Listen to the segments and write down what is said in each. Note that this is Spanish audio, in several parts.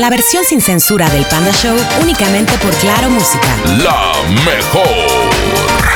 La versión sin censura del Panda Show únicamente por Claro Música. La mejor.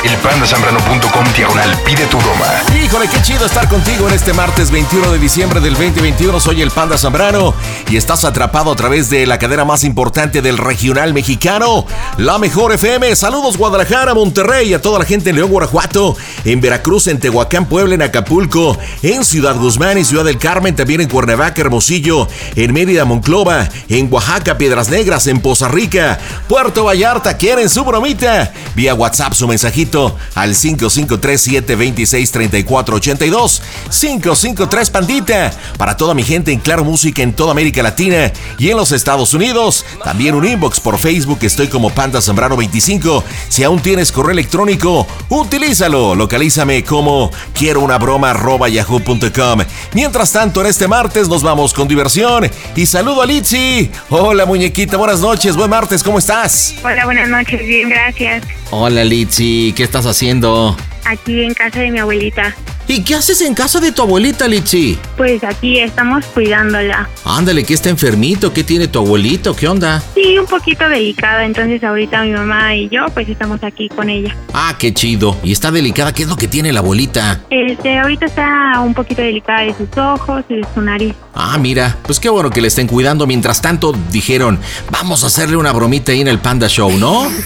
Elpandasambrano.com diagonal pide tu broma. Híjole, qué chido estar contigo en este martes 21 de diciembre del 2021. Soy el Panda Zambrano y estás atrapado a través de la cadena más importante del regional mexicano, La Mejor FM. Saludos Guadalajara, Monterrey, a toda la gente en León, Guanajuato, en Veracruz, en Tehuacán, Puebla, en Acapulco, en Ciudad Guzmán, en Ciudad del Carmen, también en Cuernavaca, Hermosillo, en Mérida, Monclova, en Oaxaca, Piedras Negras, en Poza Rica, Puerto Vallarta. ¿Quieren su bromita? Vía WhatsApp su mensajito al 553-726-3482. 553 Pandita. Para toda mi gente en Claro Música en toda América Latina y en los Estados Unidos. También un inbox por Facebook. Estoy como Panda Zambrano 25. Si aún tienes correo electrónico, utilízalo. Localízame como quiero una broma yahoo.com. Mientras tanto, en este martes nos vamos con diversión. Y saludo a Litsi. Hola, muñequita. Buenas noches. Buen martes. ¿Cómo estás? Hola, buenas noches. Bien, gracias. Hola, Litsi. ¿Qué estás haciendo? Aquí en casa de mi abuelita. ¿Y qué haces en casa de tu abuelita, Litsi? Pues aquí estamos cuidándola. Ándale, ¿qué está enfermito? ¿Qué tiene tu abuelito? ¿Qué onda? Sí, un poquito delicada, entonces ahorita mi mamá y yo pues estamos aquí con ella. Ah, qué chido. ¿Y está delicada? ¿Qué es lo que tiene la abuelita? Este, ahorita está un poquito delicada de sus ojos y de su nariz. Ah, mira, pues qué bueno que le estén cuidando. Mientras tanto, dijeron, vamos a hacerle una bromita ahí en el Panda Show, ¿no?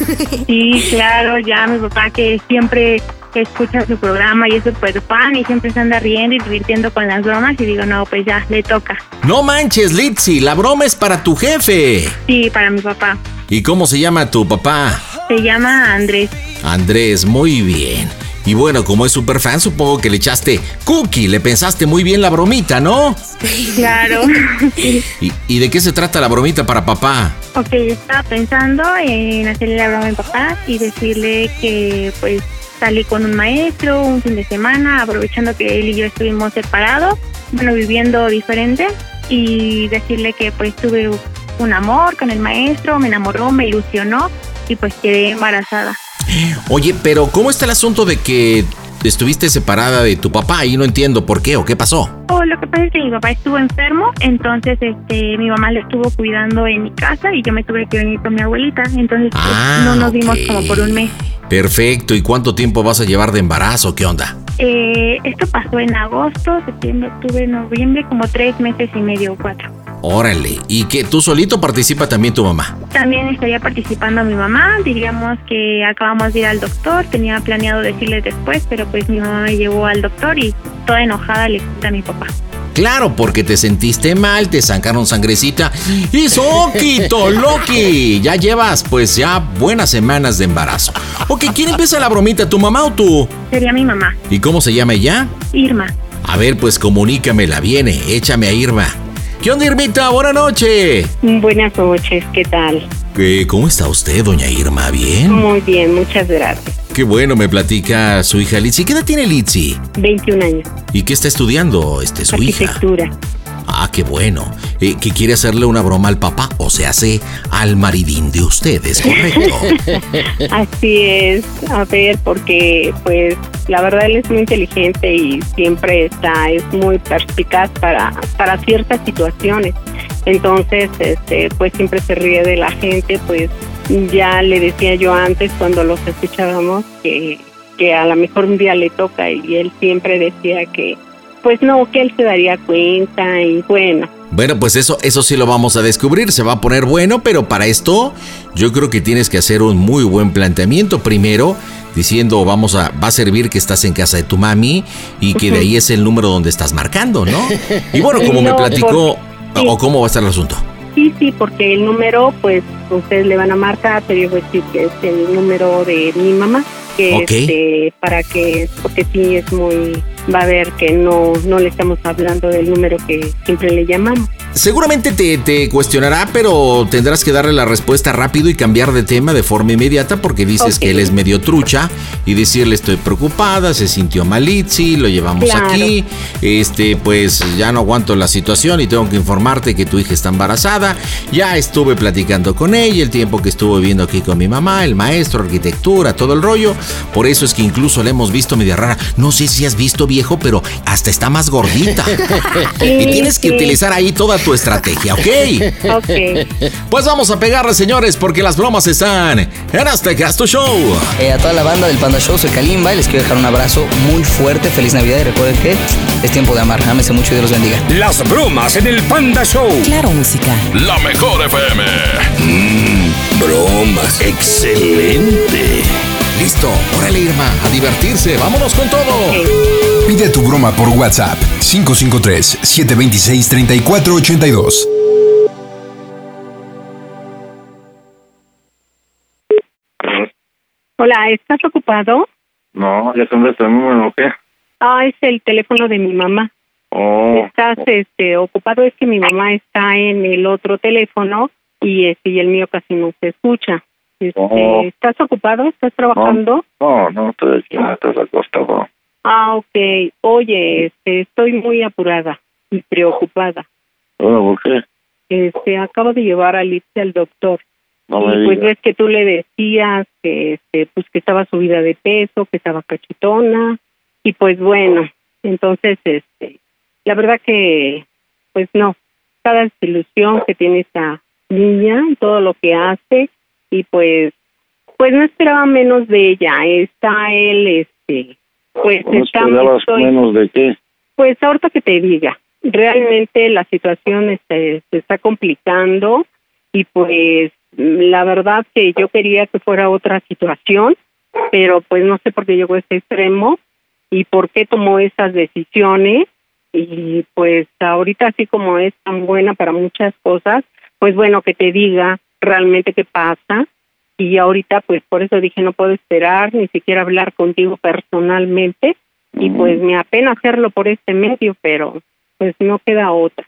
Sí, claro, ya mi papá que siempre escucha su programa y es súper fan y siempre se anda riendo y divirtiendo con las bromas y digo, no, pues ya, le toca. No manches, Litzy, la broma es para tu jefe. Sí, para mi papá. ¿Y cómo se llama tu papá? Se llama Andrés. Andrés, muy bien. Y bueno, como es súper fan, supongo que le echaste cookie, le pensaste muy bien la bromita, ¿no? Claro. ¿Y, ¿Y, de qué se trata la bromita para papá? Ok, estaba pensando en hacerle la broma a mi papá y decirle que pues salí con un maestro un fin de semana, aprovechando que él y yo estuvimos separados, bueno, viviendo diferente, y decirle que pues tuve un amor con el maestro, me enamoró, me ilusionó y pues quedé embarazada. Oye, pero ¿cómo está el asunto de que estuviste separada de tu papá y no entiendo por qué o qué pasó? Oh, lo que pasa es que mi papá estuvo enfermo, entonces este mi mamá le estuvo cuidando en mi casa y yo me tuve que venir con mi abuelita, entonces pues, ah, no nos vimos como por un mes. Perfecto, ¿y cuánto tiempo vas a llevar de embarazo? ¿Qué onda? Eh, esto pasó en agosto, septiembre, octubre, noviembre, como tres meses y medio o cuatro. Órale, ¿y que tú solito participa también tu mamá? También estaría participando mi mamá, diríamos que acabamos de ir al doctor, tenía planeado decirle después, pero pues mi mamá me llevó al doctor y toda enojada le cuenta a mi papá. Claro, porque te sentiste mal, te sacaron sangrecita y soquito, Loki. Ya llevas pues ya buenas semanas de embarazo. Ok, ¿quién empieza la bromita, tu mamá o tú? Sería mi mamá. ¿Y cómo se llama ella? Irma. A ver, pues comunícamela, viene, échame a Irma. ¿Qué onda, Irmita? Buenas noches. Buenas noches, ¿qué tal? ¿Qué, ¿Cómo está usted, doña Irma? ¿Bien? Muy bien, muchas gracias. Qué bueno, me platica su hija Litsi. ¿Qué edad tiene Litsi? 21 años. ¿Y qué está estudiando este, su Arquitectura. hija? Ah, qué bueno. Eh, que quiere hacerle una broma al papá, o se hace al maridín de ustedes, ¿correcto? Así es. A ver, porque pues la verdad él es muy inteligente y siempre está, es muy perspicaz para, para ciertas situaciones. Entonces, este, pues siempre se ríe de la gente, pues ya le decía yo antes cuando los escuchábamos que, que a lo mejor un día le toca y él siempre decía que pues no, que él se daría cuenta y bueno, Bueno, pues eso, eso sí lo vamos a descubrir, se va a poner bueno, pero para esto yo creo que tienes que hacer un muy buen planteamiento. Primero, diciendo, vamos a, va a servir que estás en casa de tu mami y que de ahí es el número donde estás marcando, ¿no? Y bueno, como me platicó, o cómo va a estar el asunto. Sí, sí, porque el número, pues ustedes le van a marcar, pero yo voy a decir que es el número de mi mamá, que este, para que, porque sí es muy, va a ver que no, no le estamos hablando del número que siempre le llamamos. Seguramente te, te, cuestionará, pero tendrás que darle la respuesta rápido y cambiar de tema de forma inmediata porque dices que él es medio trucha y decirle estoy preocupada, se sintió malitzi, lo llevamos aquí, este pues ya no aguanto la situación y tengo que informarte que tu hija está embarazada, ya estuve platicando con ella el tiempo que estuvo viviendo aquí con mi mamá, el maestro, arquitectura, todo el rollo, por eso es que incluso la hemos visto media rara, no sé si has visto viejo, pero hasta está más gordita. Y tienes que utilizar ahí toda tu estrategia, ¿ok? Ok. Pues vamos a pegarle, señores, porque las bromas están en este Gasto Show. Eh, a toda la banda del Panda Show, soy Kalimba y les quiero dejar un abrazo muy fuerte. Feliz Navidad y recuerden que es tiempo de amar. Ámese mucho y Dios los bendiga. Las bromas en el Panda Show. Claro, música. La mejor FM. Mmm, bromas. Excelente. Listo, órale Irma, a divertirse, vámonos con todo. Pide tu broma por WhatsApp 553-726-3482. Hola, ¿estás ocupado? No, ya son este número, ¿qué? Ah, es el teléfono de mi mamá. Oh. Estás este, ocupado, es que mi mamá está en el otro teléfono y, este, y el mío casi no se escucha. Este. ¿Estás ocupado? ¿Estás trabajando? No, no, estoy aquí, no estás acostado. Ah, ok. Oye, este, estoy muy apurada y preocupada. Bueno, ¿por qué? Este, acabo de llevar a Alicia al doctor. No me y pues digas. ves que tú le decías que, este, pues que estaba subida de peso, que estaba cachetona. Y pues bueno, entonces, este, la verdad que, pues no, cada desilusión que tiene esta niña todo lo que hace, y pues, pues no esperaba menos de ella. Está él, este, pues ¿No está esperabas menos de qué? pues ahorita que te diga, realmente la situación este, se está complicando y pues la verdad que yo quería que fuera otra situación, pero pues no sé por qué llegó a este extremo y por qué tomó esas decisiones y pues ahorita así como es tan buena para muchas cosas, pues bueno que te diga realmente qué pasa y ahorita pues por eso dije no puedo esperar ni siquiera hablar contigo personalmente y pues me apena hacerlo por este medio, pero pues no queda otra.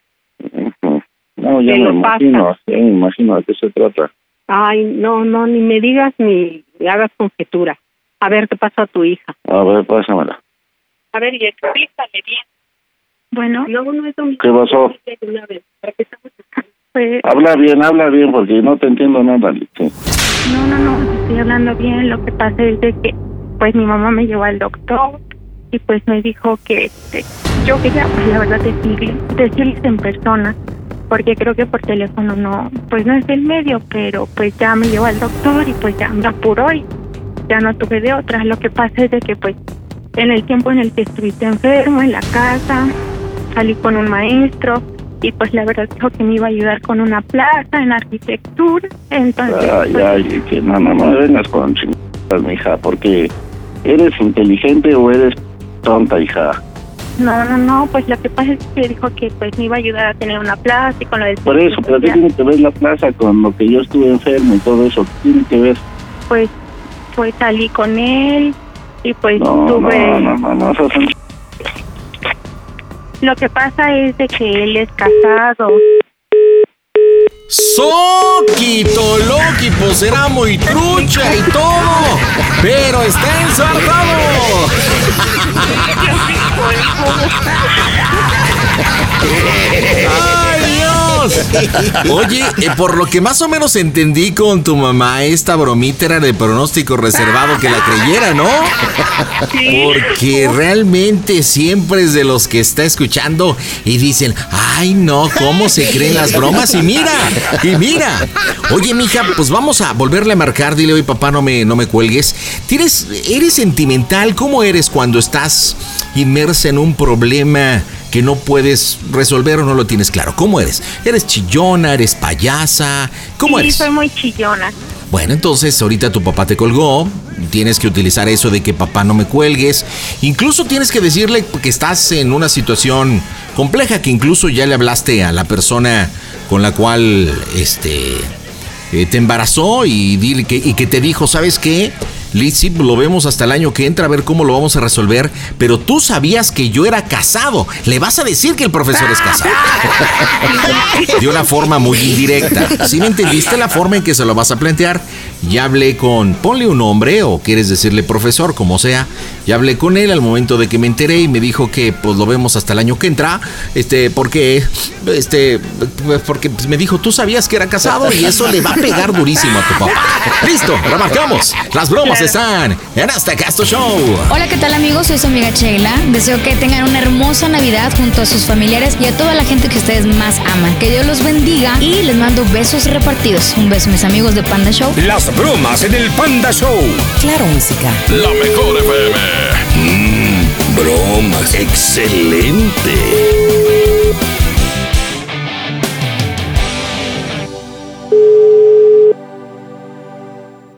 No, ya me lo imagino, ya me imagino de qué se trata. Ay, no, no, ni me digas ni hagas conjetura. A ver qué pasa a tu hija. A ver, pásamela. A ver, y explícale bien. Bueno, No, no es. ¿Qué pasó? Pues Habla bien, habla bien, porque no te entiendo nada. Sí. no, no, no, estoy hablando bien. Lo que pasa es de que, pues mi mamá me llevó al doctor y pues me dijo que este, yo quería, pues la verdad, decirle, decirles en persona, porque creo que por teléfono no, pues no es del medio, pero pues ya me llevó al doctor y pues ya me apuró y ya no tuve de otra. Lo que pasa es de que pues en el tiempo en el que estuviste enfermo en la casa, salí con un maestro y pues la verdad dijo que me iba a ayudar con una plaza en arquitectura. Entonces, Ay, pues, ay, que no, no, no me vengas con chingadas, mija, porque eres inteligente o eres tonta, hija. no, no, no, pues lo que pasa es que dijo que pues me iba a ayudar a tener una plaza y con lo de Por eso, pero ¿qué tiene que ver la plaza con lo que yo estuve enfermo y todo eso? ¿Qué tiene que ver? pues pues salí con él y pues No, tuve no, no, no, no, esas son lo que pasa es de que él es casado Soquito Loki, pues será muy trucha y todo, pero está ensartado. ¡Ay, Dios! Oye, eh, por lo que más o menos entendí con tu mamá, esta bromita era de pronóstico reservado que la creyera, ¿no? Porque realmente siempre es de los que está escuchando y dicen, ay no, ¿cómo se creen las bromas? Y mira, y mira. Oye, mija, pues vamos a volverle a marcar, dile, oye papá, no me, no me cuelgues. ¿Tienes, ¿Eres sentimental? ¿Cómo eres cuando estás inmersa en un problema que no puedes resolver o no lo tienes claro. ¿Cómo eres? ¿Eres chillona? ¿Eres payasa? ¿Cómo sí, eres? soy muy chillona. Bueno, entonces ahorita tu papá te colgó, tienes que utilizar eso de que papá no me cuelgues, incluso tienes que decirle que estás en una situación compleja, que incluso ya le hablaste a la persona con la cual este eh, te embarazó y, dile que, y que te dijo, ¿sabes qué? Lizzy, lo vemos hasta el año que entra a ver cómo lo vamos a resolver, pero tú sabías que yo era casado. Le vas a decir que el profesor es casado. De una forma muy indirecta. ¿Sí me entendiste la forma en que se lo vas a plantear? Ya hablé con, ponle un nombre o quieres decirle profesor, como sea. Ya hablé con él al momento de que me enteré y me dijo que pues lo vemos hasta el año que entra. Este, porque, este, porque pues, me dijo, tú sabías que era casado y eso le va a pegar durísimo a tu papá. Listo, remarcamos. Las bromas están en Hasta Casto Show. Hola, ¿qué tal amigos? Soy su amiga Sheila. Deseo que tengan una hermosa Navidad junto a sus familiares y a toda la gente que ustedes más aman. Que Dios los bendiga y les mando besos repartidos. Un beso, mis amigos de Panda Show. Las bromas en el Panda Show. Claro, música. La mejor FM. Mmm, bromas. Excelente.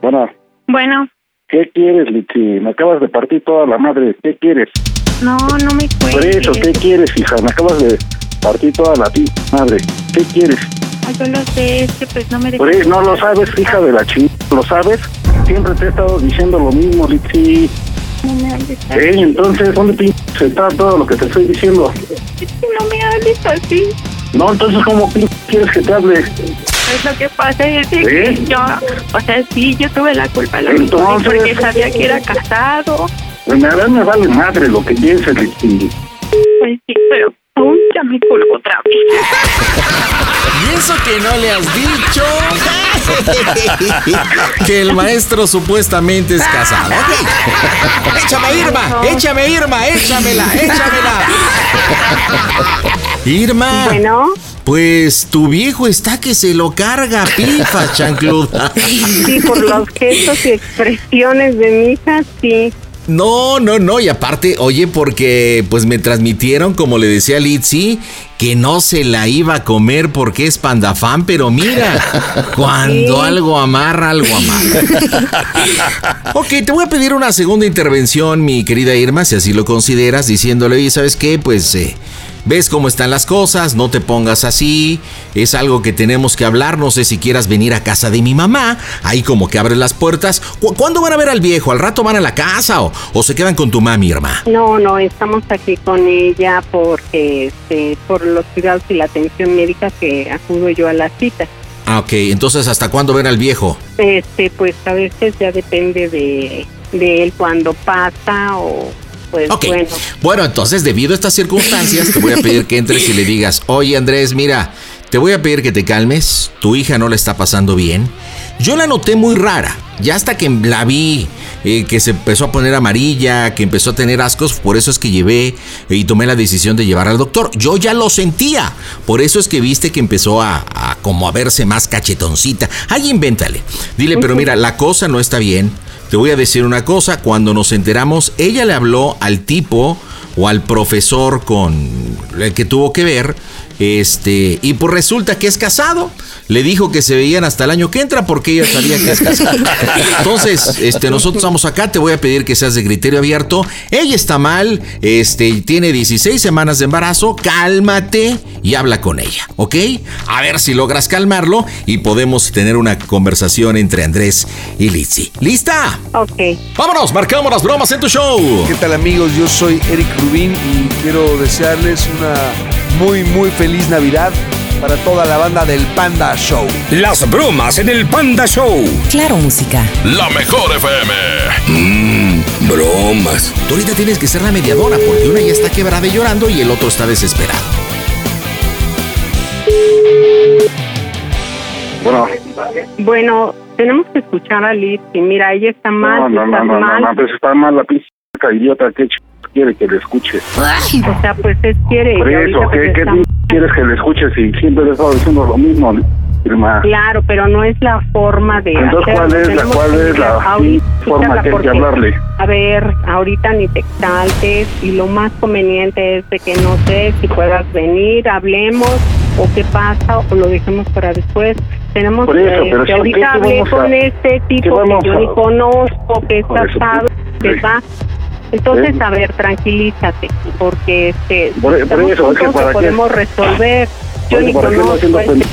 Bueno, Bueno, ¿qué quieres, Litsi? Me acabas de partir toda la madre. ¿Qué quieres? no, no me Por cuelgues. eso, ¿qué quieres, hija? Me acabas de partir toda la ti madre. ¿Qué quieres? Ay, Yo lo sé, es que pues no me dejas. eso, no lo sabes, hija de la chingada. ¿Lo sabes? Siempre te he estado diciendo lo mismo, Litsi. No me hables así. Ey, entonces, ¿dónde pinches está todo lo que te estoy diciendo? Es que no me hables así. No, entonces, ¿cómo quieres que te hable? Es lo que pasa es que ¿Eh? yo, o sea, sí, yo tuve la culpa, lo Entonces- porque sabía que era casado. Pues me, me vale madre lo que pienses, Litsi. Pues sí, pero aún ya me colgó otra vez. Y eso que no le has dicho. que el maestro supuestamente es casado. Ok. Échame, Irma, échame, Irma, échamela, échamela. Irma. Bueno, Pues tu viejo está que se lo carga, pifa, chancluda. sí, por los gestos y expresiones de mi hija, sí. No, no, no. Y aparte, oye, porque pues me transmitieron, como le decía Litzy, que no se la iba a comer porque es pandafán, pero mira, cuando algo amarra, algo amarra. ok, te voy a pedir una segunda intervención, mi querida Irma, si así lo consideras, diciéndole, oye, ¿sabes qué? Pues eh, ves cómo están las cosas, no te pongas así, es algo que tenemos que hablar, no sé si quieras venir a casa de mi mamá, ahí como que abres las puertas. ¿Cu- ¿Cuándo van a ver al viejo? ¿Al rato van a la casa o, o se quedan con tu mami, Irma? No, no, estamos aquí con ella porque este, por los cuidados y la atención médica que acudo yo a las citas. Ah, ok, entonces ¿hasta cuándo ven al viejo? Este, pues a veces ya depende de, de él cuando pasa o pues Ok. bueno. Bueno, entonces, debido a estas circunstancias, te voy a pedir que entres y le digas, oye Andrés, mira, te voy a pedir que te calmes, tu hija no la está pasando bien. Yo la noté muy rara, ya hasta que la vi, eh, que se empezó a poner amarilla, que empezó a tener ascos, por eso es que llevé y tomé la decisión de llevar al doctor. Yo ya lo sentía, por eso es que viste que empezó a, a como a verse más cachetoncita. Ahí invéntale. Dile, pero mira, la cosa no está bien. Te voy a decir una cosa, cuando nos enteramos, ella le habló al tipo o al profesor con el que tuvo que ver, este, y pues resulta que es casado. Le dijo que se veían hasta el año que entra porque ella sabía que es casado. Entonces, este, nosotros estamos acá, te voy a pedir que seas de criterio abierto. Ella está mal, este, tiene 16 semanas de embarazo, cálmate y habla con ella, ¿ok? A ver si logras calmarlo y podemos tener una conversación entre Andrés y Lizzy. ¿Lista? Ok. Vámonos, marcamos las bromas en tu show. ¿Qué tal amigos? Yo soy Eric Rubín y quiero desearles una muy muy feliz Navidad para toda la banda del Panda Show. Las bromas en el Panda Show. Claro, música. La mejor FM. Mmm, bromas. Tú ahorita tienes que ser la mediadora porque una ya está quebrada y llorando y el otro está desesperado. Bueno, Bueno, tenemos que escuchar a Liz y mira, ella está mal, no, no, está no, no, no, mal. no, pues está mal la pinche idiota que ch- quiere que le escuche. O sea, pues es quiere. Por eso, ¿qué, pues, qué está- quieres que le escuche si siempre le he estado diciendo lo mismo? Irma. Claro, pero no es la forma de Entonces, ¿cuál es la, cuál es la ahorita forma que hay que hablarle? A ver, ahorita ni te exaltes y lo más conveniente es de que no sé si puedas venir, hablemos o qué pasa o lo dejemos para después. Tenemos eso, que, pero que ahorita ¿qué- qué hablé vamos a- con este tipo que yo a- ni conozco, que es Por eso, casado, que sí. va. Entonces, a ver, tranquilízate, porque este, Por- eso, es que para qué- podemos resolver. Yo ni ¿para qué no conozco este.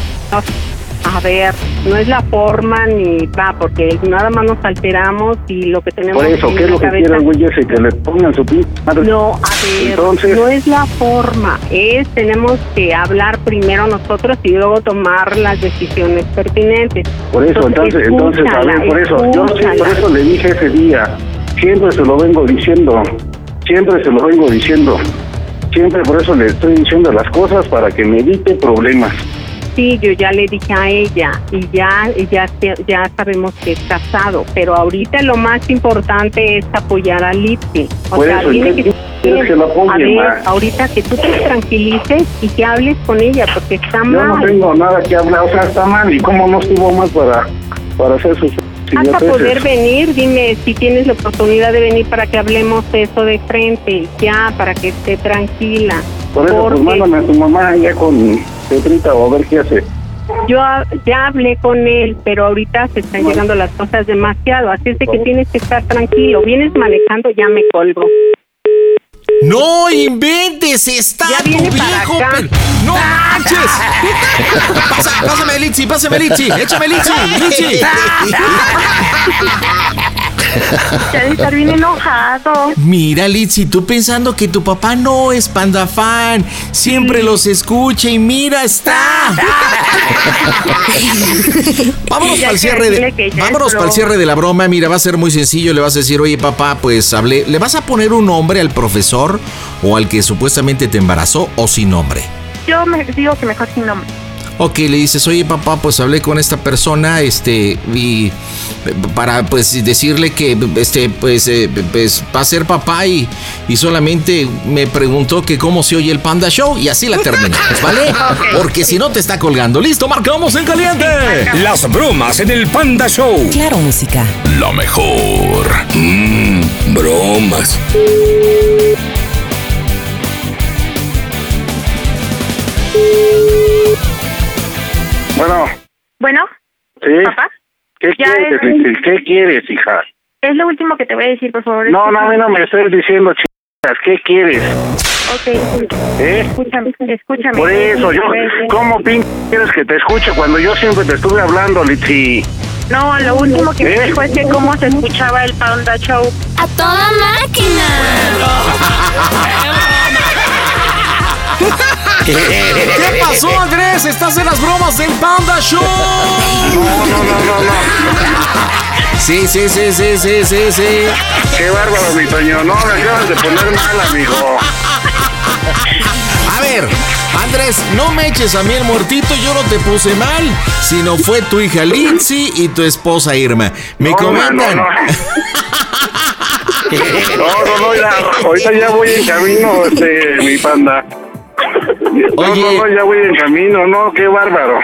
A ver, no es la forma ni va, porque nada más nos alteramos y lo que tenemos Por eso, ¿qué es lo que cabeza- quiere el güey ese? Que le pongan su madre. No, a ver, Entonces- no es la forma, es tenemos que hablar primero nosotros y luego tomar las decisiones pertinentes. Por eso, entonces, entonces, a ver, por eso, yo sí, por eso le dije ese día, siempre se lo vengo diciendo, siempre se lo vengo diciendo, siempre por eso le estoy diciendo las cosas para que me evite problemas. Sí, yo ya le dije a ella y ya, ya, ya sabemos que es casado, pero ahorita lo más importante es apoyar a Lipsy. O Por sea, eso, tiene que, ¿quieres que lo apoye, a ver, ma? ahorita que tú te tranquilices y que hables con ella, porque está Yo no mal. tengo nada que hablar, o sea, está mal, y cómo no estuvo mal para, para hacer sus Hasta idioteces? poder venir, dime si tienes la oportunidad de venir para que hablemos eso de frente, ya, para que esté tranquila. Por eso, pues Porque mándame a tu mamá ya con Petrita o a ver qué hace. yo a- ya hablé con él, pero ahorita se están llegando las cosas demasiado, así es de que tienes que estar tranquilo. Vienes manejando, ya me colgo. No inventes, está Ya tu para viejo. acá. ¡No manches! Pasa- pásame, Litsi, pásame, Litsi. Échame, Litsi, Litsi. Ya de estar bien enojado. Mira, Litsi, tú pensando que tu papá no es panda fan. Siempre los escucha y mira, está. Vámonos para el cierre de, vámonos para el cierre de la broma. Mira, va a ser muy sencillo. Le vas a decir, oye, papá, pues hablé. ¿Le vas a poner un nombre al profesor o al que supuestamente te embarazó o sin nombre? Yo me digo que mejor sin nombre. Ok, le dices, oye papá, pues hablé con esta persona, este, y para pues decirle que este, pues, eh, pues va a ser papá y, y solamente me preguntó que cómo se oye el Panda Show y así la terminamos, ¿vale? Porque si no te está colgando. Listo, marcamos en caliente. Las bromas en el Panda Show. Claro, música. Lo mejor. Mmm, bromas. ¿Qué Ya quieres, es-? ¿Qué quieres, hija? es lo último que te voy a decir, por favor. No, no, a mí no me estés diciendo chicas, ¿qué quieres? Ok, ¿Eh? escúchame, escúchame. Por eso, yo, ¿cómo pin quieres que te escuche cuando yo siempre te estuve hablando, Litsi? No, lo último que ¿Eh? me dijo es que cómo se escuchaba el Panda Show. A toda máquina. ¿Qué pasó, Andrés? Estás en las bromas del Panda Show. No, no, no, no, no. Sí, sí, sí, sí, sí, sí, sí. Qué bárbaro, mi Toño. No, me acabas de poner mal, amigo. A ver, Andrés, no me eches a mí el muertito, yo no te puse mal, sino fue tu hija Lindsay y tu esposa Irma. Me No, comentan. no, no. No, no, no, ya, ahorita ya voy en camino, este, mi panda. No, Oye. no, no, ya voy en camino, no, qué bárbaro.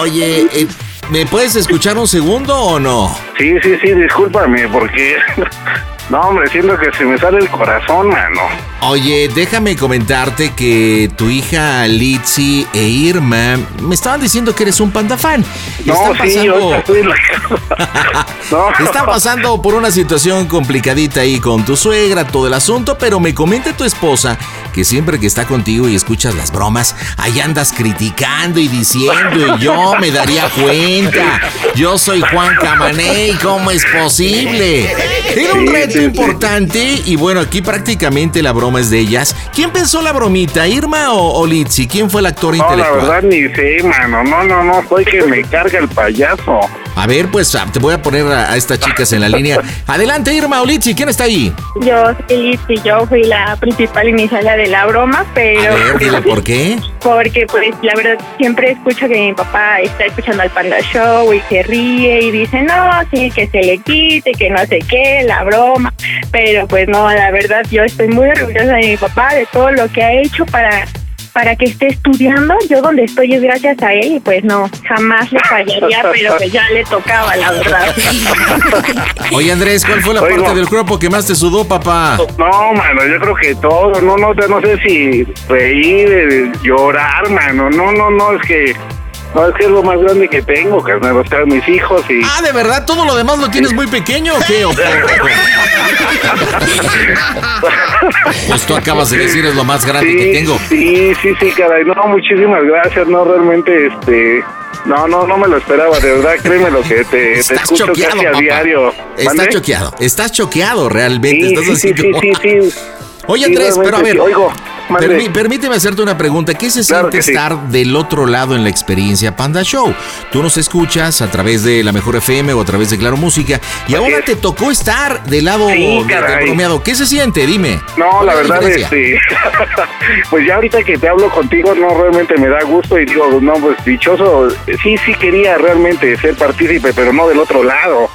Oye, eh, ¿me puedes escuchar un segundo o no? Sí, sí, sí, discúlpame, porque... No, hombre, siento que se me sale el corazón, mano. Oye, déjame comentarte que tu hija Litsi e Irma me estaban diciendo que eres un panda fan. No, Están sí, pasando- ahorita estoy en la casa. No. Están pasando por una situación complicadita ahí con tu suegra, todo el asunto, pero me comenta tu esposa que siempre que está contigo y escuchas las bromas, ahí andas criticando y diciendo, y yo me daría cuenta. Yo soy Juan Camaney, ¿cómo es posible? Era un Sí, reto sí, sí. importante y bueno, aquí prácticamente la broma es de ellas. ¿Quién pensó la bromita, Irma o, o Litsi? ¿Quién fue el actor No, la intelectual? verdad ni sé, mano. No, no, no, soy que me carga el payaso. A ver, pues ah, te voy a poner a, a estas chicas en la línea. Adelante, Irma o Litsi, ¿quién está ahí? Yo, y yo fui la principal inicial de la broma, A pero ver, dile por qué. porque pues la verdad siempre escucho que mi papá está escuchando al Panda Show y se ríe y dice, no, sí, que se le quite, que no sé qué, la broma, pero pues no, la verdad yo estoy muy orgullosa de mi papá, de todo lo que ha hecho para para que esté estudiando. Yo donde estoy es gracias a él y pues no, jamás le fallaría, pero pues ya le tocaba, la verdad. Oye, Andrés, ¿cuál fue la Oigo. parte del cuerpo que más te sudó, papá? No, mano, yo creo que todo, no, no, no sé si reír, eh, llorar, mano, no, no, no, es que, no, es que es lo más grande que tengo, carnal, o sea, mis hijos y... Ah, ¿de verdad todo lo demás lo tienes muy pequeño o qué? ¿O qué? Pues tú acabas de decir es lo más grande que tengo. Sí, sí, sí, caray, no, muchísimas gracias, no, realmente, este... No, no, no me lo esperaba, de verdad, créeme lo que te, te Estás escucho choqueado, casi a papá. diario. Estás ¿Mande? choqueado, estás choqueado realmente. Sí, estás sí, así sí, sí, como- sí, sí. Oye, Andrés, pero a ver. Oigo. Permí- permíteme hacerte una pregunta. ¿Qué se Claro siente sí. estar del otro lado en la experiencia Panda Show? Tú nos escuchas a través de la Mejor FM o a través de Claro Música y ahora es. te tocó estar del lado Sí, de- bromeado. ¿Qué se siente? Dime. No, ¿Cuál la verdad es diferencia? pues ya ahorita que te hablo contigo, no, realmente me da gusto y digo, no, pues dichoso, sí, sí quería realmente ser partícipe, pero no del otro lado.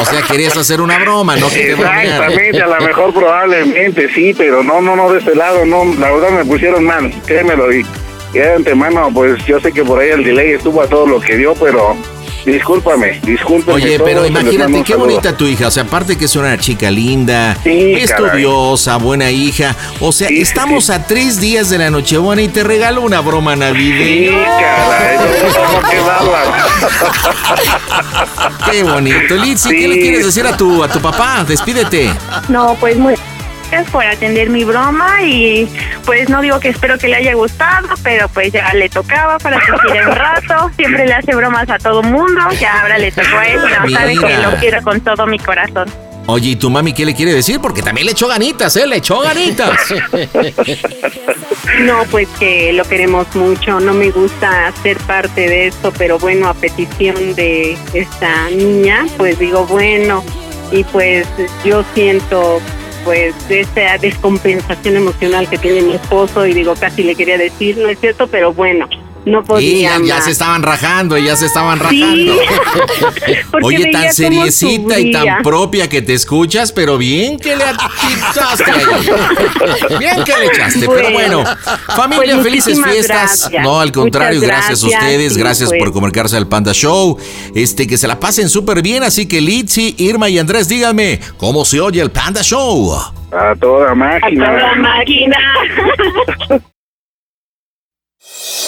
O sea, querías hacer una broma, no. Exactamente, a lo mejor probablemente sí, pero no, no, no de este lado, no, la verdad me pusieron mal, créemelo y, y de antemano, pues yo sé que por ahí el delay estuvo a todo lo que dio, pero discúlpame, discúlpame. Oye, pero imagínate qué saludo. bonita tu hija. O sea, aparte que es una chica linda, Sí, estudiosa, buena hija. O sea, Sí, sí, estamos sí. a tres días de la Nochebuena y te regalo una broma Sí, navideña. caray, no, no, qué bonito. Litsi, ¿qué Sí. le quieres decir a tu, a tu papá? Despídete. No, pues muy gracias por atender mi broma y pues no digo que espero que le haya gustado, pero pues ya le tocaba para que quiera un rato. Siempre le hace bromas a todo mundo, ya ahora le tocó a él, no sabe que lo quiero con todo mi corazón. Oye, ¿y tu mami qué le quiere decir? Porque también le echó ganitas, ¿eh? Le echó ganitas. No, pues que lo queremos mucho. No me gusta ser parte de esto, pero bueno, a petición de esta niña, pues digo, bueno, y pues yo siento pues esa descompensación emocional que tiene mi esposo y digo, casi le quería decir, no es cierto, pero bueno, no Y podía ya, ya se estaban rajando, ya se estaban rajando. Sí. Oye, tan seriecita y tan propia que te escuchas, pero bien que le echaste. Bien que le echaste, pero bueno. Familia, Pues felices fiestas. gracias. No, al contrario, gracias, a ustedes, sí, gracias pues. por comunicarse al Panda Show. Este, que se la pasen súper bien, así que Litsi, Irma y Andrés, díganme, ¿cómo se oye el Panda Show? A toda A máquina. toda máquina.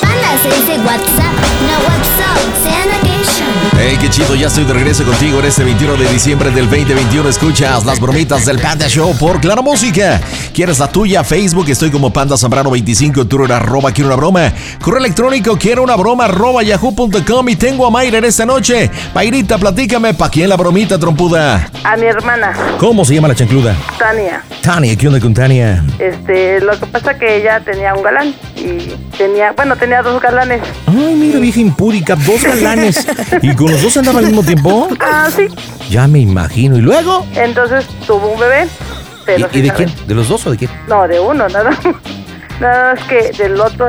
Panda se dice WhatsApp, no WhatsApp, sea vacation. Hey, qué chido, ya estoy de regreso contigo en este 21 de diciembre del 2021. Escuchas las bromitas del Panda Show por Claro Música. ¿Quieres la tuya? Facebook, estoy como Panda Zambrano 25, Twitter, arroba, quiero una broma. Correo electrónico, quiero una broma, arroba, yahoo.com. Y tengo a Mayra en esta noche. Mayrita, platícame, ¿pa' quién la bromita, trompuda? A mi hermana, ¿Cómo se llama la chancluda? Tania. Tania, ¿qué onda con Tania? Este, lo que pasa que ella tenía un galán y tenía, bueno, tenía dos galanes. Ay, mira, vieja impúdica, dos galanes. ¿Y con los dos andaba al mismo tiempo? Ah, sí. Ya me imagino. ¿Y luego? Entonces tuvo un bebé. ¿Y, de quién? ¿De los dos o de quién? No, de uno, nada. Nada más que del otro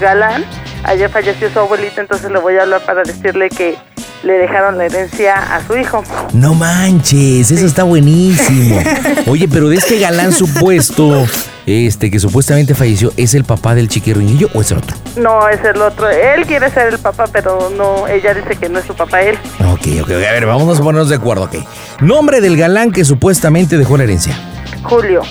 galán, ayer falleció su abuelita, entonces le voy a hablar para decirle que le dejaron la herencia a su hijo. No manches, eso está buenísimo. Oye, pero de este galán supuesto, este que supuestamente falleció, ¿es el papá del chiquirruñillo o es el otro? No, es el otro. Él quiere ser el papá, pero no, ella dice que no es su papá él. Ok, ok, ok, a ver, vamos a ponernos de acuerdo, ok. Nombre del galán que supuestamente dejó la herencia. Julio,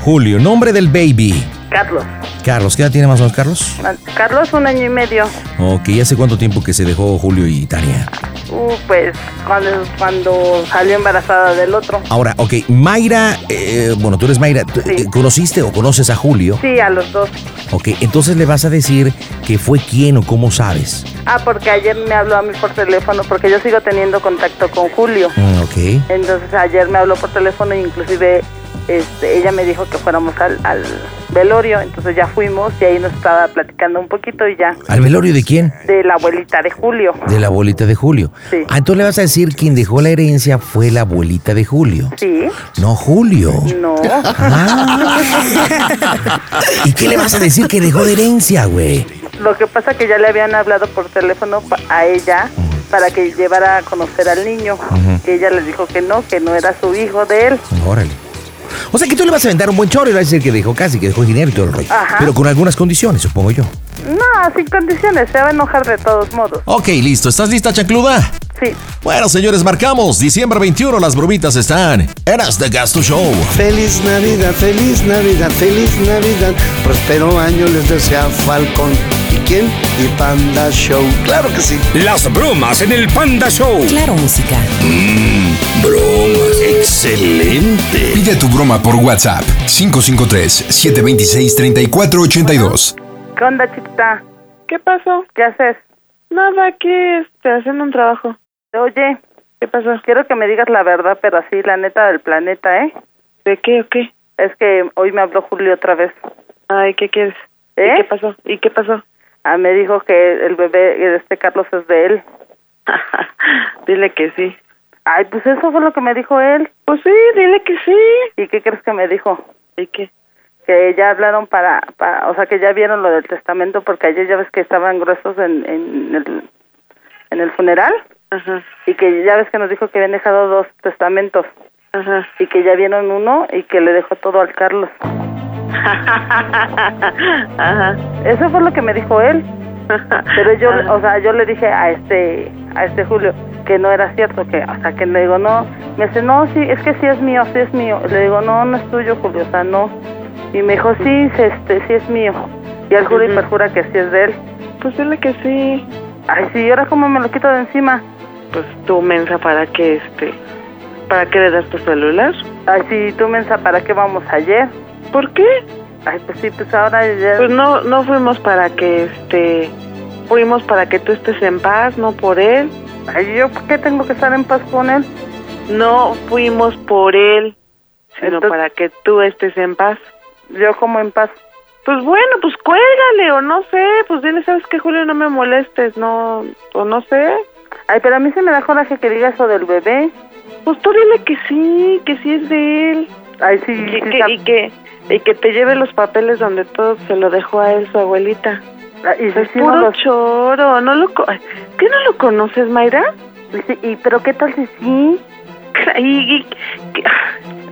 Julio, nombre del baby. Carlos. Carlos, ¿qué edad tiene más o menos Carlos? Carlos un año y medio. Ok, ¿hace cuánto tiempo que se dejó Julio y Tania? Uh, pues cuando, cuando salió embarazada del otro. Ahora, ok, Mayra, eh, bueno, tú eres Mayra, ¿tú, eh, ¿conociste o conoces a Julio? Sí, a los dos. Ok, entonces le vas a decir que fue quién o cómo sabes. Ah, porque ayer me habló a mí por teléfono, porque yo sigo teniendo contacto con Julio. Mm, ok. Entonces ayer me habló por teléfono e inclusive este, ella me dijo que fuéramos al, al velorio, entonces ya fuimos y ahí nos estaba platicando un poquito y ya ¿Al velorio de quién? de la abuelita de Julio. De la abuelita de Julio. Sí. Ah, entonces le vas a decir quien dejó la herencia fue la abuelita de Julio. Sí. No Julio. No. ¿Y qué le vas a decir que dejó de herencia, güey? Lo que pasa que ya le habían hablado por teléfono a ella para que llevara a conocer al niño. Que ella les dijo que no, que no era su hijo de él. Órale. O sea que tú le vas a vender un buen choro y le vas a decir que dejó casi, que dejó dinero y todo el rollo. Ajá. Pero con algunas condiciones, supongo yo. No, sin condiciones, se va a enojar de todos modos. Ok, listo. ¿Estás lista, chancluda? Sí. Bueno, señores, marcamos. Diciembre 21, las bromitas están en As Gasto Show. Feliz Navidad, feliz Navidad, feliz Navidad. Próspero año les desea Falcón. ¿Y quién? Y Panda Show. Claro que sí. Las bromas en el Panda Show. Claro, música. Mmm, bromas. Excelente. Pide tu broma por WhatsApp 553-726-3482. ¿Qué onda, chiquita? ¿Qué pasó? ¿Qué haces? Nada, aquí este, haciendo un trabajo. Oye, ¿qué pasó? Quiero que me digas la verdad, pero así, la neta del planeta, ¿eh? ¿De qué o qué? Es que hoy me habló Julio otra vez. Ay, ¿qué quieres? ¿Eh? qué pasó? ¿Y qué pasó? Ah, me dijo que el bebé de este Carlos es de él. dile que sí. Ay, pues eso fue lo que me dijo él. Pues sí, dile que sí. ¿Y qué crees que me dijo? ¿Y qué? Que ya hablaron para, para, o sea, que ya vieron lo del testamento porque ayer ya ves que estaban gruesos en, en el, en el funeral. Ajá. Y que ya ves que nos dijo que habían dejado dos testamentos. Ajá. Y que ya vieron uno y que le dejó todo al Carlos. Ajá. Eso fue lo que me dijo él. Pero yo, o sea, yo le dije a este, a este Julio que no era cierto, que, o sea, que le digo, no, me dice, no, sí, es que sí es mío, sí es mío. Le digo, no, no es tuyo, Julio, o sea, no. Y me dijo, sí, sí, este, sí es mío. Y él jura y perjura que sí es de él. Pues dile que sí. Ay, sí, ¿y ahora cómo me lo quito de encima? Pues tú, mensa, ¿para qué, este, para qué le das tu celular? Ay, sí, tú, mensa, ¿para qué vamos ayer? ¿Por qué? Ay, pues sí, pues ahora ya... Pues no, no fuimos para que, este, fuimos para que tú estés en paz, no por él. Ay, ¿yo por qué tengo que estar en paz con él? No fuimos por él, sino para que tú estés en paz. ¿Yo como en paz? Pues bueno, pues cuélgale, o no sé, pues dile, ¿sabes qué, Julio? No me molestes, no, o no sé. Ay, pero a mí se me da coraje que diga eso del bebé. Pues tú dile que sí, que sí es de él. Ay, sí, y, que, y que, y que te lleve los papeles donde todo se lo dejó a él su abuelita. y es puro choro, no lo co- ¿Qué no lo conoces, Mayra? ¿Y, pero qué tal si sí? Y, y- que-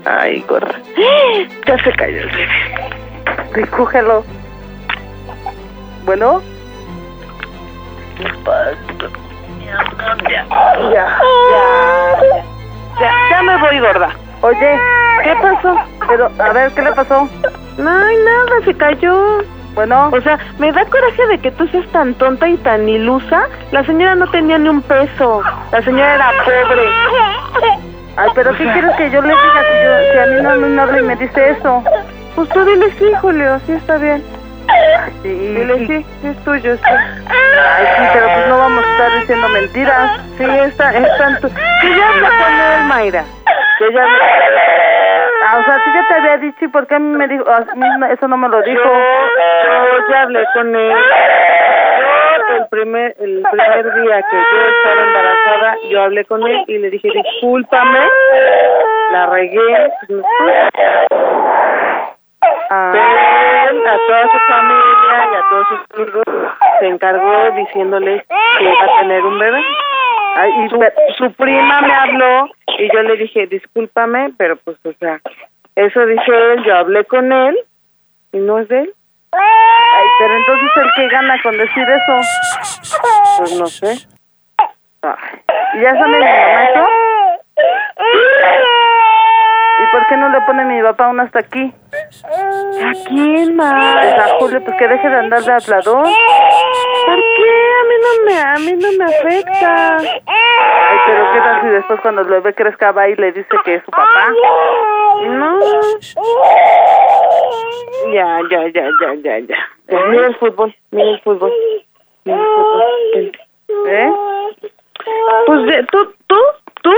ay, gorra. Ya se cayó el bebé. Recógelo. Bueno. Ya, ya, ya, ya, ya me voy, gorda. Oye, ¿qué pasó? Pero, a ver, ¿qué le pasó? No hay nada, se cayó. Bueno. O sea, me da coraje de que tú seas tan tonta y tan ilusa. La señora no tenía ni un peso. La señora era pobre. Ay, pero ¿qué quieres que yo le diga si, yo, si a mí no me habla y me dice eso? Pues tú dile sí, Julio, sí está bien. Sí, dile sí, sí es tuyo, sí. Ay, sí, pero pues no vamos a estar diciendo mentiras. Sí, está, tu... Que ya hablé con él, Mayra. Que ya hablé- Ah, o sea, sí ya te había dicho, ¿y por qué a mí me dijo? a mí eso no me lo dijo. Yo ya hablé con él. Yo, el primer, el primer día que yo estaba embarazada, yo hablé con él y le dije, discúlpame, la regué. Él, a toda su familia y a todos sus amigos se encargó diciéndoles que iba a tener un bebé. Y su, prima me habló y yo le dije, discúlpame, pero pues, o sea, eso dice él, yo hablé con él y no es de él. Pero entonces el que gana con decir eso, pues no sé. ¿Y ya sabe mi mamá? ¿Y por qué no le pone mi papá aún hasta aquí? ¿A quién más? A Julio, pues que deje de andar de hablador. ¿Por qué? A mí no me, a mí no me afecta. Ay, pero ¿qué tal si después cuando el bebé crezca va y le dice que es su papá? No. Ya, ya, ya, ya, ya, ya. Ya, Mira el fútbol, mira el fútbol. Mira el fútbol. ¿Eh? Pues de- tú, tú, tú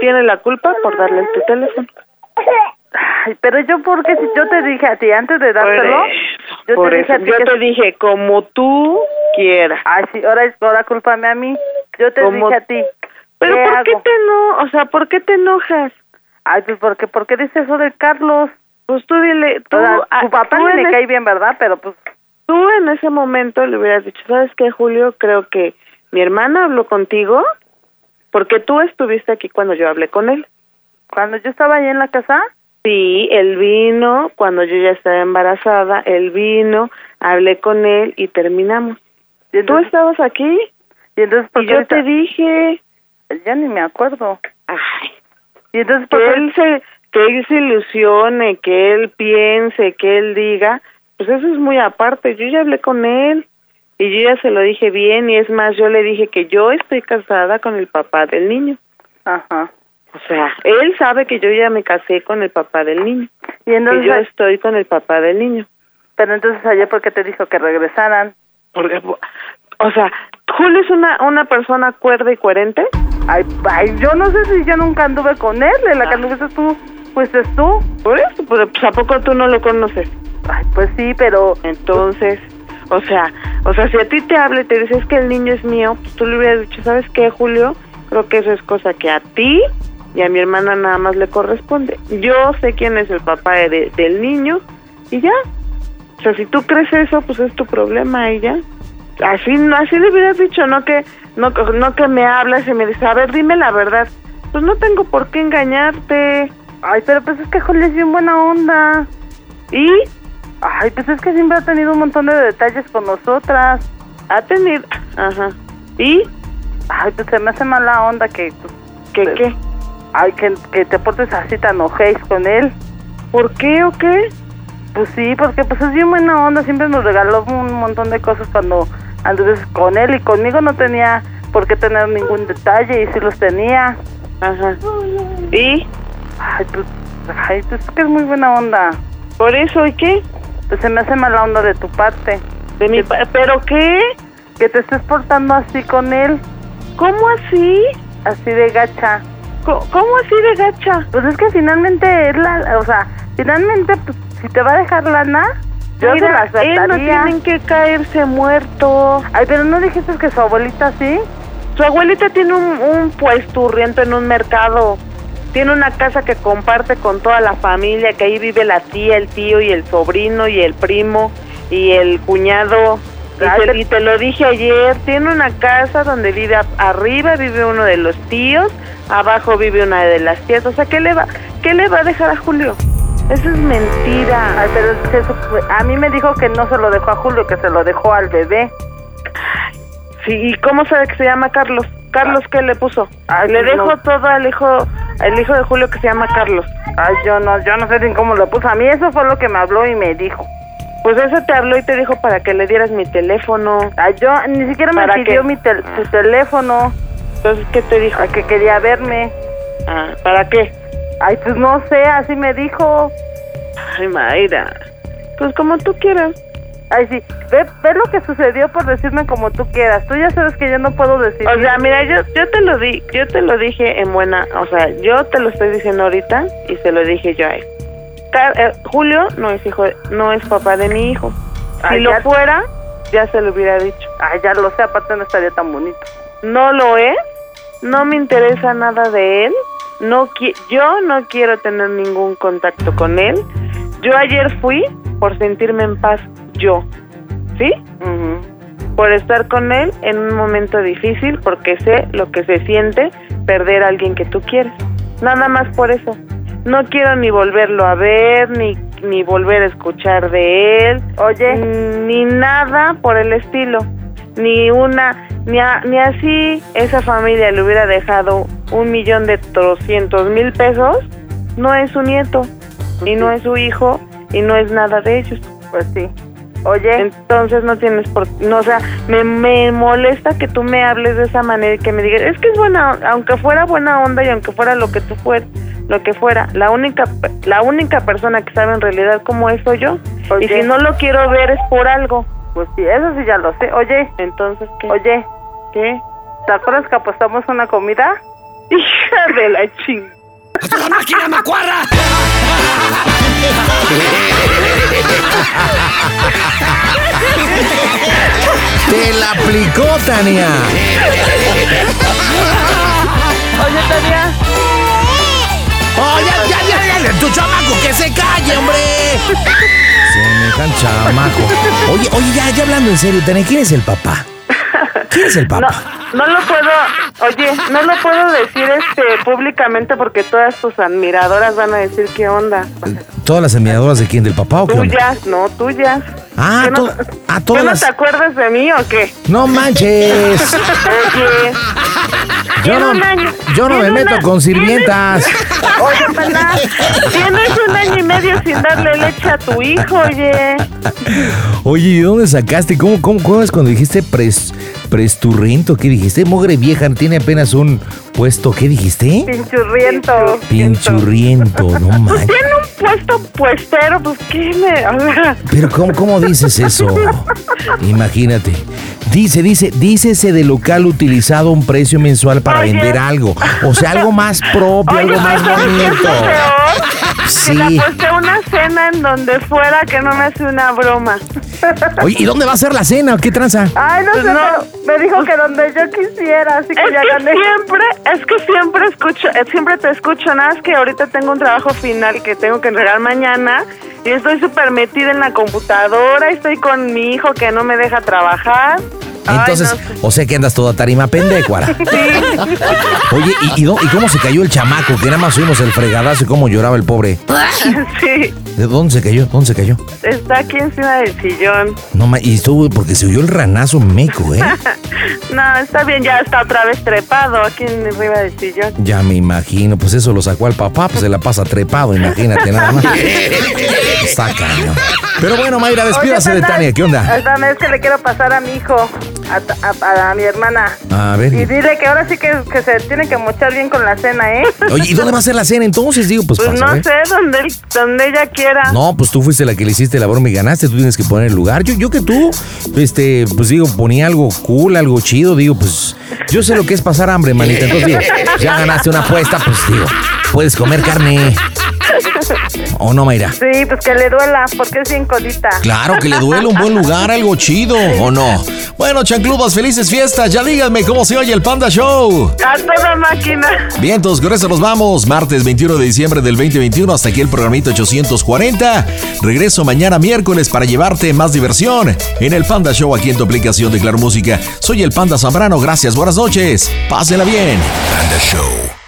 tienes la culpa por darle tu teléfono. Ay, pero yo porque si yo te dije a ti antes de dártelo, yo por te dije eso, a ti yo que te dije como tú quieras. Ay, sí, ahora ahora cúlpame a mí. Yo te Como- dije a ti. Pero ¿qué ¿por qué te no, o sea, por qué te enojas? Ay, pues porque ¿por qué dices eso de Carlos? Pues tú dile, tú, O sea, ah, tu papá tú me es- cae bien, ¿verdad? Pero pues Tú en ese momento le hubieras dicho, ¿sabes qué, Julio? Creo que mi hermana habló contigo porque tú estuviste aquí cuando yo hablé con él. cuando yo estaba ahí en la casa, Sí, él vino cuando yo ya estaba embarazada, él vino, hablé con él y terminamos. ¿Tú estabas aquí? Y entonces, ¿por Y yo ahorita- te dije Ya ni me acuerdo. Ay. Y entonces, que ¿por qué- él se que él se ilusione, que él piense, que él diga, pues eso es muy aparte. Yo ya hablé con él y yo ya se lo dije bien y es más, yo le dije que yo estoy casada con el papá del niño. Ajá. O sea, él sabe que yo ya me casé con el papá del niño. Y entonces, que yo estoy con el papá del niño. pero entonces ayer, ¿por qué te dijo que regresaran? Porque, o sea, Julio es una, una persona cuerda y coherente. Ay, ay, yo no sé si yo nunca anduve con él, la que anduviste tú, pues es tú. Por eso, pues, pues, ¿a poco tú no lo conoces? Ay, pues sí, pero... Entonces, o sea, o sea, si a ti te habla y te dices que el niño es mío, pues tú le hubieras dicho, ¿sabes qué, Julio? Creo que eso es cosa que a ti y a mi hermana nada más le corresponde. Yo sé quién es el papá de- del niño y ya. O sea, si tú crees eso, pues es tu problema y ya. Así, así le hubieras dicho, no que, no, no que me hablas y me dices, a ver, dime la verdad. Pues no tengo por qué engañarte. Ay, pero pues es que Julio es bien buena onda. ¿Y? Ay, pues es que siempre ha tenido un montón de detalles con nosotras. Ha tenido... Ajá. ¿Y? Ay, pues se me hace mala onda que... pues, ¿Qué, te- qué? Ay, que, que te portes así tan ojéis con él. ¿Por qué o qué? Pues sí, porque pues es bien buena onda. Siempre nos regaló un montón de cosas cuando anduves con él y conmigo no tenía por qué tener ningún detalle y sí los tenía. Ajá. ¿Y? Ay, pues, ay, pues es que es muy buena onda. ¿Por eso y qué? Pues se me hace mala onda de tu parte. ¿De mi pa- ¿Pero qué? Que te estés portando así con él. ¿Cómo así? Así de gacha. ¿Cómo así de gacha? Pues es que finalmente es la, o sea, finalmente pues, si te va a dejar lana, yo se la Mira, él no aceptaría. tienen que caerse muerto. Ay, pero no dijiste que su abuelita sí. Su abuelita tiene un, un puesturriento en un mercado. Tiene una casa que comparte con toda la familia, que ahí vive la tía, el tío y el sobrino y el primo y el cuñado. Y, te, y te lo dije ayer, tiene una casa donde vive a- arriba vive uno de los tíos, abajo vive una de las tías. O sea, ¿qué le va, qué le va a dejar a Julio? Eso es mentira. Ay, pero es que eso a mí me dijo que no se lo dejó a Julio, que se lo dejó al bebé. Sí, ¿y cómo sabe que se llama Carlos? ¿Carlos qué le puso? Ay, le dejo no. todo al hijo, al hijo de Julio que se llama Carlos. Ay, yo no, yo no sé ni cómo lo puso. A mí eso fue lo que me habló y me dijo. Pues eso te habló y te dijo para que le dieras mi teléfono. Ay, yo ni siquiera me ¿Para pidió qué? mi tel- su teléfono. Entonces, ¿qué te dijo? Ay, que quería verme. Ah, ¿para qué? Ay, pues no sé, así me dijo. Ay, Mayra. Pues como tú quieras. Ay, sí, ve, ve lo que sucedió por decirme como tú quieras. Tú ya sabes que yo no puedo decir. O sea, mira, yo, yo te lo di, yo te lo dije en buena, o sea, yo te lo estoy diciendo ahorita y se lo dije yo a él. Eh, Julio no es hijo, de- no es papá de mi hijo. Si Ay, lo ya- fuera, ya se lo hubiera dicho. Ay, ya lo sé, aparte no estaría tan bonito. No lo es, no me interesa nada de él, no qui- yo no quiero tener ningún contacto con él. Yo ayer fui por sentirme en paz, yo, ¿sí? Por estar con él en un momento difícil, porque sé lo que se siente perder a alguien que tú quieres. Nada más por eso. No quiero ni volverlo a ver, ni, ni volver a escuchar de él. Oye. Ni nada por el estilo. Ni una, ni, a- ni así esa familia le hubiera dejado un millón de trescientos mil pesos. No es su nieto, y no es su hijo, y no es nada de ellos. Pues sí. Oye. Entonces no tienes por... No, o sea, me, me molesta que tú me hables de esa manera y que me digas, es que es buena, aunque fuera buena onda y aunque fuera lo que tú fueras, lo que fuera, la única la única persona que sabe en realidad cómo es soy yo. Oye. Y si no lo quiero ver es por algo. Pues sí, eso sí ya lo sé. Oye, Entonces, ¿qué? oye, ¿Qué? ¿te acuerdas que apostamos una comida? Hija de la ching. ¡La máquina macuarra! Te la aplicó, Tania. Oye, Tania. ¡Oh, ya, ya, ya, ya! ¡Tu chamaco, que se calle, hombre! Semejante chamaco. Oye, oye, ya, ya hablando en serio, Tania, ¿quién es el papá? ¿Quién es el No, Papa? no lo puedo, oye, no lo puedo decir este públicamente porque todas tus admiradoras van a decir qué onda. ¿Todas las admiradoras de quién? ¿Del papá o qué onda? Tuyas, no tuyas. Ah, ¿Qué no, to- ah, ¿qué todas no las- te acuerdas de mí o qué? No manches. Oye, Yo no, yo me meto una- con sirvientas. Oye, pana, tienes un año y medio sin darle leche a tu hijo, oye. Oye, ¿y dónde sacaste? ¿Cómo, cómo, cómo es cuando dijiste pres, presturriento? ¿Qué dijiste? Mogre vieja, tiene apenas un puesto. ¿Qué dijiste? Pinchurriento. Pinchurriento, no Pues manches. tiene un puesto puestero, pues qué me... Pero ¿cómo, cómo dices eso? Imagínate. Dice, dice, dícese de local utilizado un precio mensual para Oye. vender algo. O sea, algo más propio, Oye, algo más ¿sabes qué es lo bonito. Sí. Cena en donde fuera que no me hace una broma. Oye, ¿y dónde va a ser la cena? ¿Qué tranza? Ay, no Pues sé, no. pero me dijo que donde yo quisiera, así que Es ya que gané. siempre, es que siempre escucho, eh, siempre te escucho, nada más que ahorita tengo un trabajo final que tengo que entregar mañana y estoy súper metida en la computadora, estoy con mi hijo que no me deja trabajar. Ay, Entonces, no sé. o sea que andas toda tarima pendecuara. Oye, ¿y, y, dó- y cómo se cayó el chamaco? Que nada más oímos el fregadazo y cómo lloraba el pobre. Sí, ¿De dónde se cayó? ¿Dónde se cayó? está aquí encima del sillón. No, ma- y estuvo porque se oyó el ranazo meco, ¿eh? no, está bien, ya está otra vez trepado aquí en arriba del sillón. Ya me imagino, pues eso lo sacó al papá, pues se la pasa trepado, imagínate nada más. Está cañón. Pero bueno, Mayra, despídase de Tania, ¿qué onda? Espérame, es que le quiero pasar a mi hijo, a, ta- a- a mi hermana. A ver. Y dile que ahora sí que, que se tiene que mochar bien con la cena, ¿eh? Oye, ¿y dónde va a ser la cena entonces? Digo, pues, Pues para no sé, donde ella quiera. No, pues tú fuiste la que le hiciste la broma y ganaste, tú tienes que poner el lugar. Yo, yo que tú, este, pues digo, ponía algo cool, algo chido, digo, pues yo sé lo que es pasar hambre, manita. Entonces digo, ya ganaste una apuesta, pues digo, puedes comer carne. ¿O no, Mayra? Sí, pues que le duela, porque es bien codita. Claro que le duele un buen lugar, algo chido, ¿o no? Bueno, chanclubas, felices fiestas. Ya díganme cómo se oye el Panda Show. A toda máquina. Bien, entonces con eso nos vamos. Martes 21 de diciembre del 2021. Hasta aquí el programita 840. Regreso mañana miércoles para llevarte más diversión en el Panda Show aquí en tu aplicación de Claro Música. Soy el Panda Zambrano. Gracias, buenas noches. Pásenla bien. Panda Show.